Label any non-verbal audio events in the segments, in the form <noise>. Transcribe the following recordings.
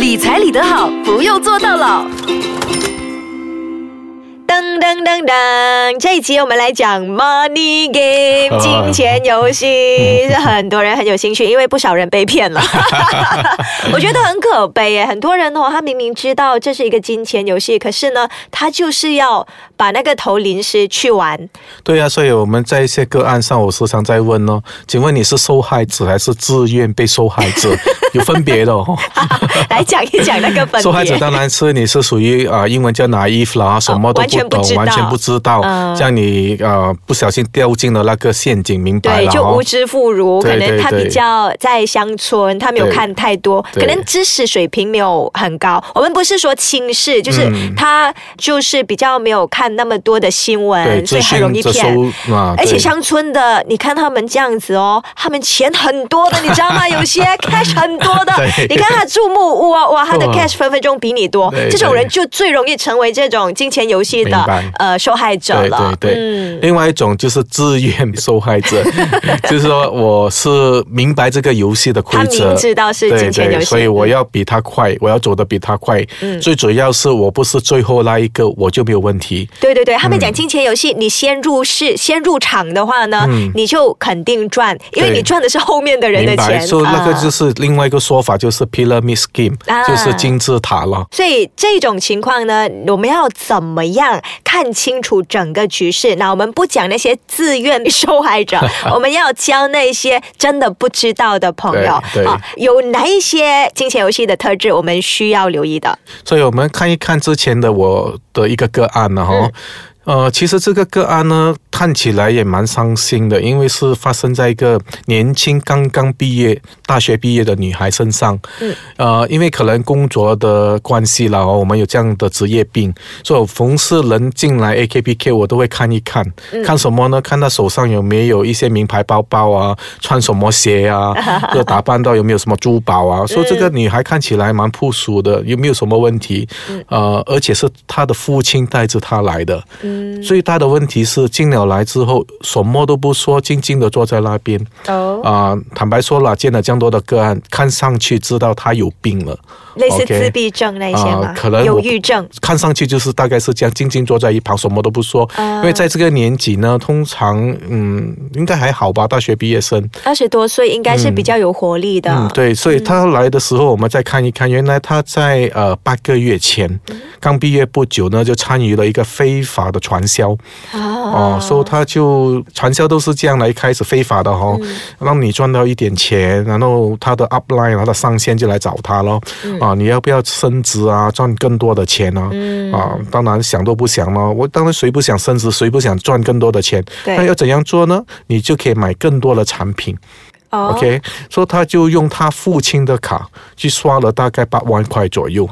理财理得好，不用做到老。噔噔噔噔！这一集我们来讲 Money Game 金钱游戏，是很多人很有兴趣，因为不少人被骗了。我觉得很可悲耶，很多人哦，他明明知道这是一个金钱游戏，可是呢，他就是要把那个头临时去玩。对呀，所以我们在一些个案上，我时常在问哦，请问你是受害者还是自愿被受害者？有分别的哦。来讲一讲那个分别。受害者当然是你是属于啊，英文叫拿衣服啦，什么都不。懂完全不知道，像你呃不小心掉进了那个陷阱，明白了对，就无知妇孺，可能他比较在乡村，他没有看太多，可能知识水平没有很高。我们不是说轻视，就是他就是比较没有看那么多的新闻，所以很容易骗。而且乡村的，你看他们这样子哦，他们钱很多的，<laughs> 你知道吗？有些 cash 很多的，你看他住木屋啊，哇，他的 cash 分分钟比你多，这种人就最容易成为这种金钱游戏。的呃受害者了，对对对，另外一种就是自愿受害者，<laughs> 就是说我是明白这个游戏的规则，明知道是金钱游戏，所以我要比他快，我要走得比他快。嗯，最主要是我不是最后那一个，我就没有问题。对对对，他们讲金钱游戏，你先入市、先入场的话呢，你就肯定赚，因为你赚的是后面的人的钱。所以那个就是另外一个说法，就是 pyramid scheme，就是金字塔了。所以这种情况呢，我们要怎么样？看清楚整个局势。那我们不讲那些自愿受害者，<laughs> 我们要教那些真的不知道的朋友啊，有哪一些金钱游戏的特质，我们需要留意的。所以我们看一看之前的我的一个个案呢，哈。呃，其实这个个案呢，看起来也蛮伤心的，因为是发生在一个年轻刚刚毕业、大学毕业的女孩身上。嗯。呃，因为可能工作的关系了哦，我们有这样的职业病，所以逢是人进来 A K P K，我都会看一看，看什么呢？看他手上有没有一些名牌包包啊，穿什么鞋啊，<laughs> 就打扮到有没有什么珠宝啊？说这个女孩看起来蛮朴素的，有没有什么问题？呃，而且是她的父亲带着她来的。嗯最大的问题是进了来之后什么都不说，静静的坐在那边。哦啊，坦白说了，见了这样多的个案，看上去知道他有病了，类似自闭症那些吗？可能忧郁症，看上去就是大概是这样，静静坐在一旁，什么都不说。因为在这个年纪呢，通常嗯，应该还好吧，大学毕业生，二十多岁应该是比较有活力的。嗯，对，所以他来的时候，我们再看一看，原来他在呃八个月前刚毕业不久呢，就参与了一个非法的。传销哦，所以他就传销都是这样来开始非法的哈，让你赚到一点钱，然后他的 upline，他的上线就来找他咯。啊，你要不要升职啊，赚更多的钱呢？啊，当然想都不想了。我当然谁不想升职，谁不想赚更多的钱？那要怎样做呢？你就可以买更多的产品。OK，所以他就用他父亲的卡去刷了大概八万块左右。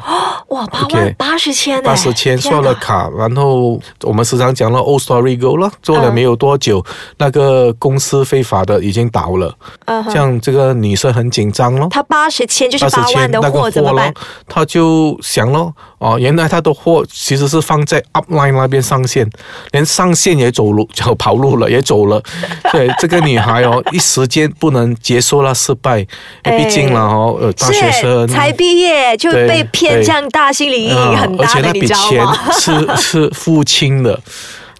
哇，八万八十千八十千刷了卡，然后我们时常讲了 Old Story Go 了，做了没有多久，那个公司非法的已经倒了。嗯，像这个女生很紧张咯。她八十千就是八万的货怎么办？他就想咯，哦，原来他的货其实是放在 Upline 那边上线，连上线也走路就跑路了，也走了。<laughs> 对，这个女孩哦，一时间不能。结束了失败，毕竟了哦，呃，大学生才毕业就被骗这样大，心理阴影很大而且那笔钱是 <laughs> 是父亲的，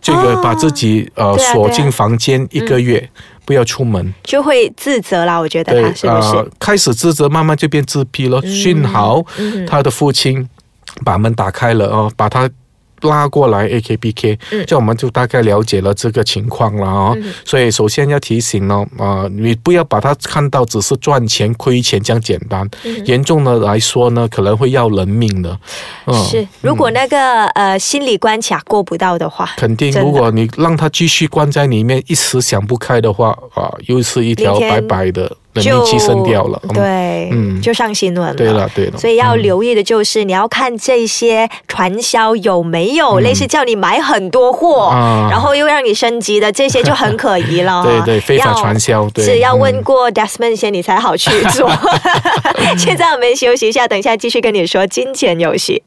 这个把自己呃锁进房间一个月，不要出门，就会自责啦。我觉得他是不是开始自责，慢慢就变自闭了。幸好他的父亲把门打开了哦，把他。拉过来 A K B K，这我们就大概了解了这个情况了啊。所以首先要提醒呢，啊，你不要把它看到只是赚钱亏钱这样简单，严重的来说呢，可能会要人命的。是，如果那个呃心理关卡过不到的话，肯定。如果你让他继续关在里面，一时想不开的话啊，又是一条白白的。就牺牲掉了，对，嗯，就上新闻了，对了，对了，所以要留意的就是你要看这些传销有没有类似叫你买很多货，然后又让你升级的这些就很可疑了。<laughs> 对对，非法传销，是要问过 Desmond 先你才好去做。<laughs> 现在我们休息一下，等一下继续跟你说金钱游戏。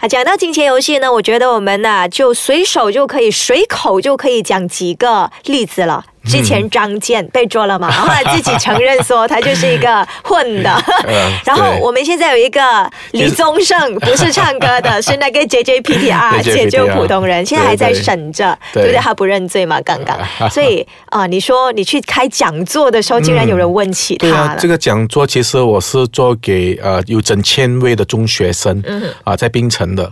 啊，讲到金钱游戏呢，我觉得我们呐就随手就可以随口就可以讲几个例子了。之前张健被捉了嘛，后来自己承认说他就是一个混的。<laughs> <laughs> 然后我们现在有一个李宗盛，不是唱歌的，是那个 JJPTR 解救普通人，现在还在审着，对不对？他不认罪嘛，刚刚。<laughs> 所以啊，你说你去开讲座的时候，竟然有人问起他了。这个讲座其实我是做给呃有整千位的中学生，啊，在槟城的。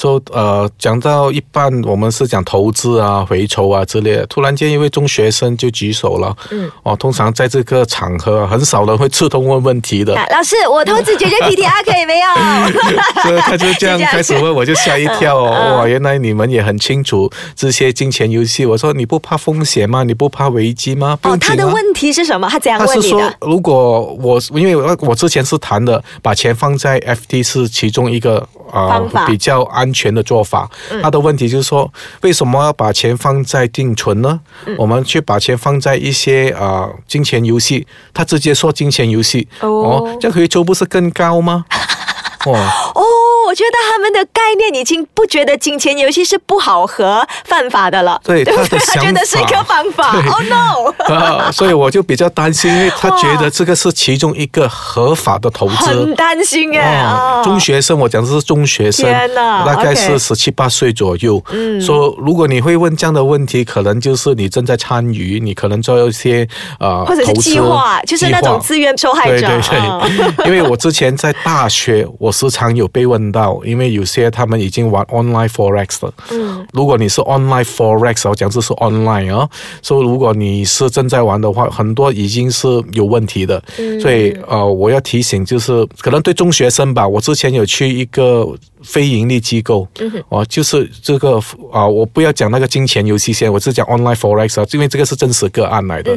说呃，讲到一半，我们是讲投资啊、回抽啊之类的。突然间，一位中学生就举手了。嗯，哦，通常在这个场合，很少人会刺痛问问题的。老师，我投资解决 PTR 可以没有？<laughs> 所以他就这样开始问，我就吓一跳哦。哇，<laughs> 原来你们也很清楚这些金钱游戏。我说你不怕风险吗？你不怕危机吗？哦，他的问题是什么？他怎样问你的？他是说，如果我因为我我之前是谈的，把钱放在 FT 是其中一个啊比较安全的做法。他的问题就是说，为什么要把钱放在定存呢？我们去把钱放在一些啊金钱游戏，他直接说金钱游戏。哦，这回抽不是更高吗？<laughs> 哦。哦，我觉得他们的概念已经不觉得金钱游戏是不好和犯法的了。对，他的想法 <laughs> 是一个犯法。Oh no！啊，<laughs> 所以我就比较担心，因为他觉得这个是其中一个合法的投资。很担心哎。中学生，我讲的是中学生，大概是十七八岁左右。嗯。说如果你会问这样的问题，可能就是你正在参与，你可能做一些呃或者是计划，就是那种自愿受害者。对对对。<laughs> 因为我之前在大学，我。时常有被问到，因为有些他们已经玩 online forex 了。嗯，如果你是 online forex，我讲这是 online 啊，所以如果你是正在玩的话，很多已经是有问题的。嗯，所以呃，我要提醒，就是可能对中学生吧。我之前有去一个非盈利机构，哦，就是这个啊，我不要讲那个金钱游戏先，我是讲 online forex 啊，因为这个是真实个案来的。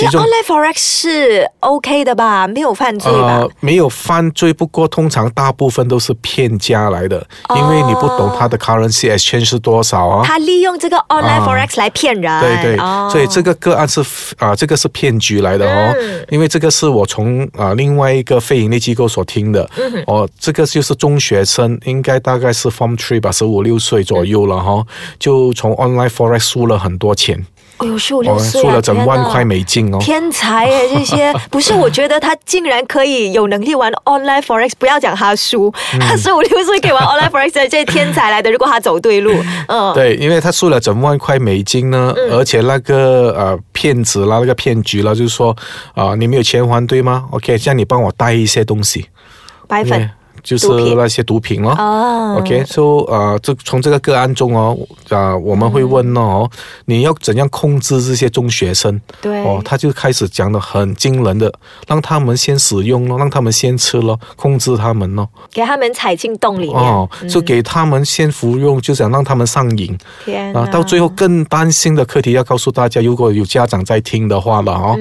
其实 online forex 是 OK 的吧，没有犯罪吧？呃，没有犯罪，不过通常大部分都是骗家来的，因为你不懂他的 currency exchange 是多少啊。他利用这个 online forex 来骗人。对对，所以这个个案是啊，这个是骗局来的哦。因为这个是我从啊另外一个非盈利机构所听的。哦，这个就是中学生，应该大概是 form three 吧，十五六岁左右了哈，就从 online forex 输了很多钱。哎呦，十五六岁，输了整万块美金哦！天才哎，这些 <laughs> 不是？我觉得他竟然可以有能力玩 online forex，不要讲他输，他 <laughs> 十五六岁可以玩 online forex，这是天才来的。如果他走对路，嗯，对，因为他输了整万块美金呢，而且那个呃骗子啦，那个骗局啦，就是说啊，你没有钱还对吗？OK，这样你帮我带一些东西，白粉。就是那些毒品咯。OK，说呃，这从这个个案中哦，啊，我们会问哦，你要怎样控制这些中学生？对，哦，他就开始讲的很惊人的，让他们先使用咯，让他们先吃咯，控制他们咯，给他们踩进洞里面。哦，就给他们先服用，就想让他们上瘾。天啊，到最后更担心的课题要告诉大家，如果有家长在听的话了哦，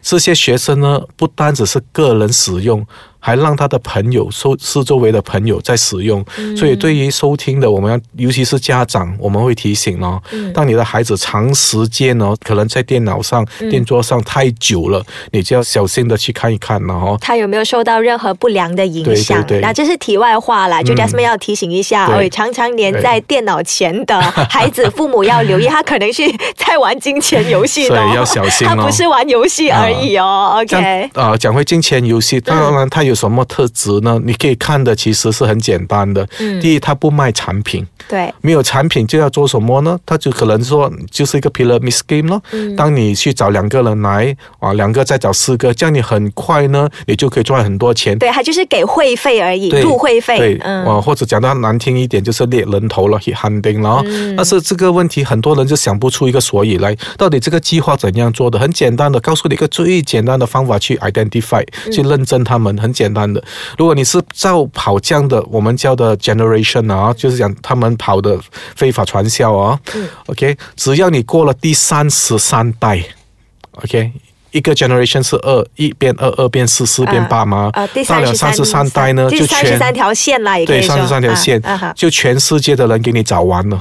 这些学生呢，不单只是个人使用。还让他的朋友收是周围的朋友在使用，所以对于收听的，我们要尤其是家长，我们会提醒哦，当你的孩子长时间哦，可能在电脑上、电桌上太久了，你就要小心的去看一看了哦。他有没有受到任何不良的影响？那这是题外话了，就 Jasmine 要提醒一下，常常黏在电脑前的孩子，父母要留意，他可能是在玩金钱游戏哦，<laughs> 要小心哦，他不是玩游戏而已哦。OK，啊，讲回金钱游戏，当然他有。什么特质呢？你可以看的其实是很简单的。嗯，第一，他不卖产品。对，没有产品就要做什么呢？他就可能说就是一个 pyramid scheme 咯。嗯，当你去找两个人来啊，两个再找四个，这样你很快呢，你就可以赚很多钱。对，他就是给会费而已，入会费。对，嗯，或者讲到难听一点，就是猎人头了，hunting 了。嗯，但是这个问题很多人就想不出一个所以来，到底这个计划怎样做的？很简单的，告诉你一个最简单的方法去 identify，去认证他们，很简单的。如果你是照跑这样的，我们叫的 generation 啊，就是讲他们。跑的非法传销啊，OK，只要你过了第三十三代，OK，一个 generation 是二，一变二，二变四，四变八吗？呃，第到了三十三代呢，就三十三条线啦，也可以对，三十三条线，就全世界的人给你找完了，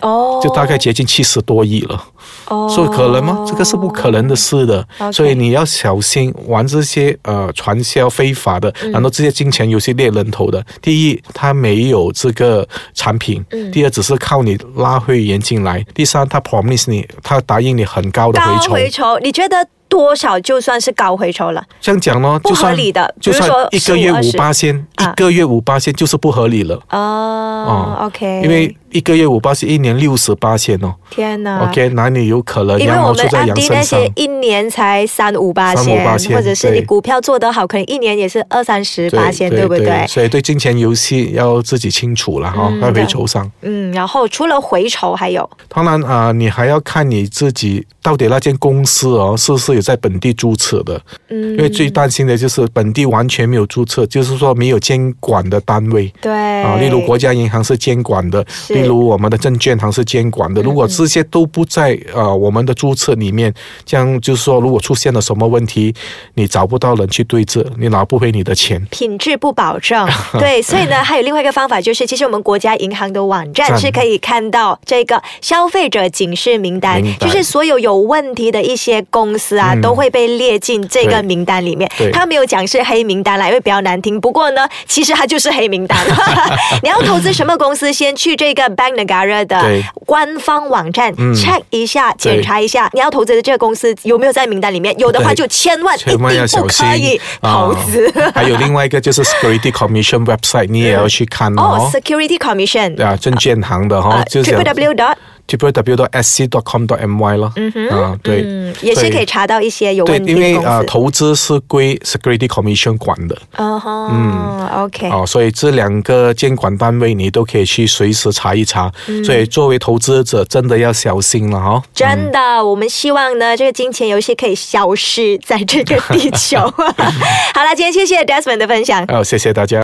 哦，<laughs> 就大概接近七十多亿了。哦，所以可能吗？这个是不可能的事的，所以你要小心玩这些呃传销非法的，然后这些金钱游戏猎人头的。第一，他没有这个产品；第二，只是靠你拉会员进来；第三，他 promise 你，他答应你很高的回酬。回酬，你觉得？多少就算是高回酬了？这样讲呢，不合理的。就算一个月五八千，一个月五八千就是不合理了。哦，OK。因为一个月五八千，一年六十八千哦。天哪！OK，哪里有可能？因为我们安迪那些一年才三五八千，或者是你股票做得好，可能一年也是二三十八千，对不对？所以对金钱游戏要自己清楚了哈，在回酬上。嗯，然后除了回酬还有，当然啊，你还要看你自己到底那间公司哦，是不是有在本地注册的？嗯，因为最担心的就是本地完全没有注册，就是说没有监管的单位。对啊，例如国家银行是监管的，例如我们的证券行是监管的。如果这些都不在呃我们的注册里面，这样就是说，如果出现了什么问题，你找不到人去对质，你拿不回你的钱，品质不保证。<laughs> 对，所以呢，还有另外一个方法，就是其实我们国家银行的网站是可以看到这个消费者警示名单，就是所有有问题的一些公司啊，都会被列进这个名单里面。他没有讲是黑名单啦，因为比较难听。不过呢，其实它就是黑名单。<laughs> <laughs> 你要投资什么公司，先去这个 Bank Negara 的官方网站 check 一下，检查一下你要投资的这个公司有没有在名单里面。有的话就千万千万要小心投资。<laughs> 还有另外一个就是 Security Commission website，你也要去看哦。Security Commission 对啊，证券行的哈，就是 www dot www.sc.com.my 咯，嗯哼，啊，对，也是可以查到一些有问题因为啊，投资是归 Security Commission 管的，嗯，OK，哦，所以这两个监管单位你都可以去随时查一查，所以作为投资者真的要小心了哈。真的，我们希望呢，这个金钱游戏可以消失在这个地球。<laughs> <laughs> 好了，今天谢谢 Desmond 的分享，哦，谢谢大家。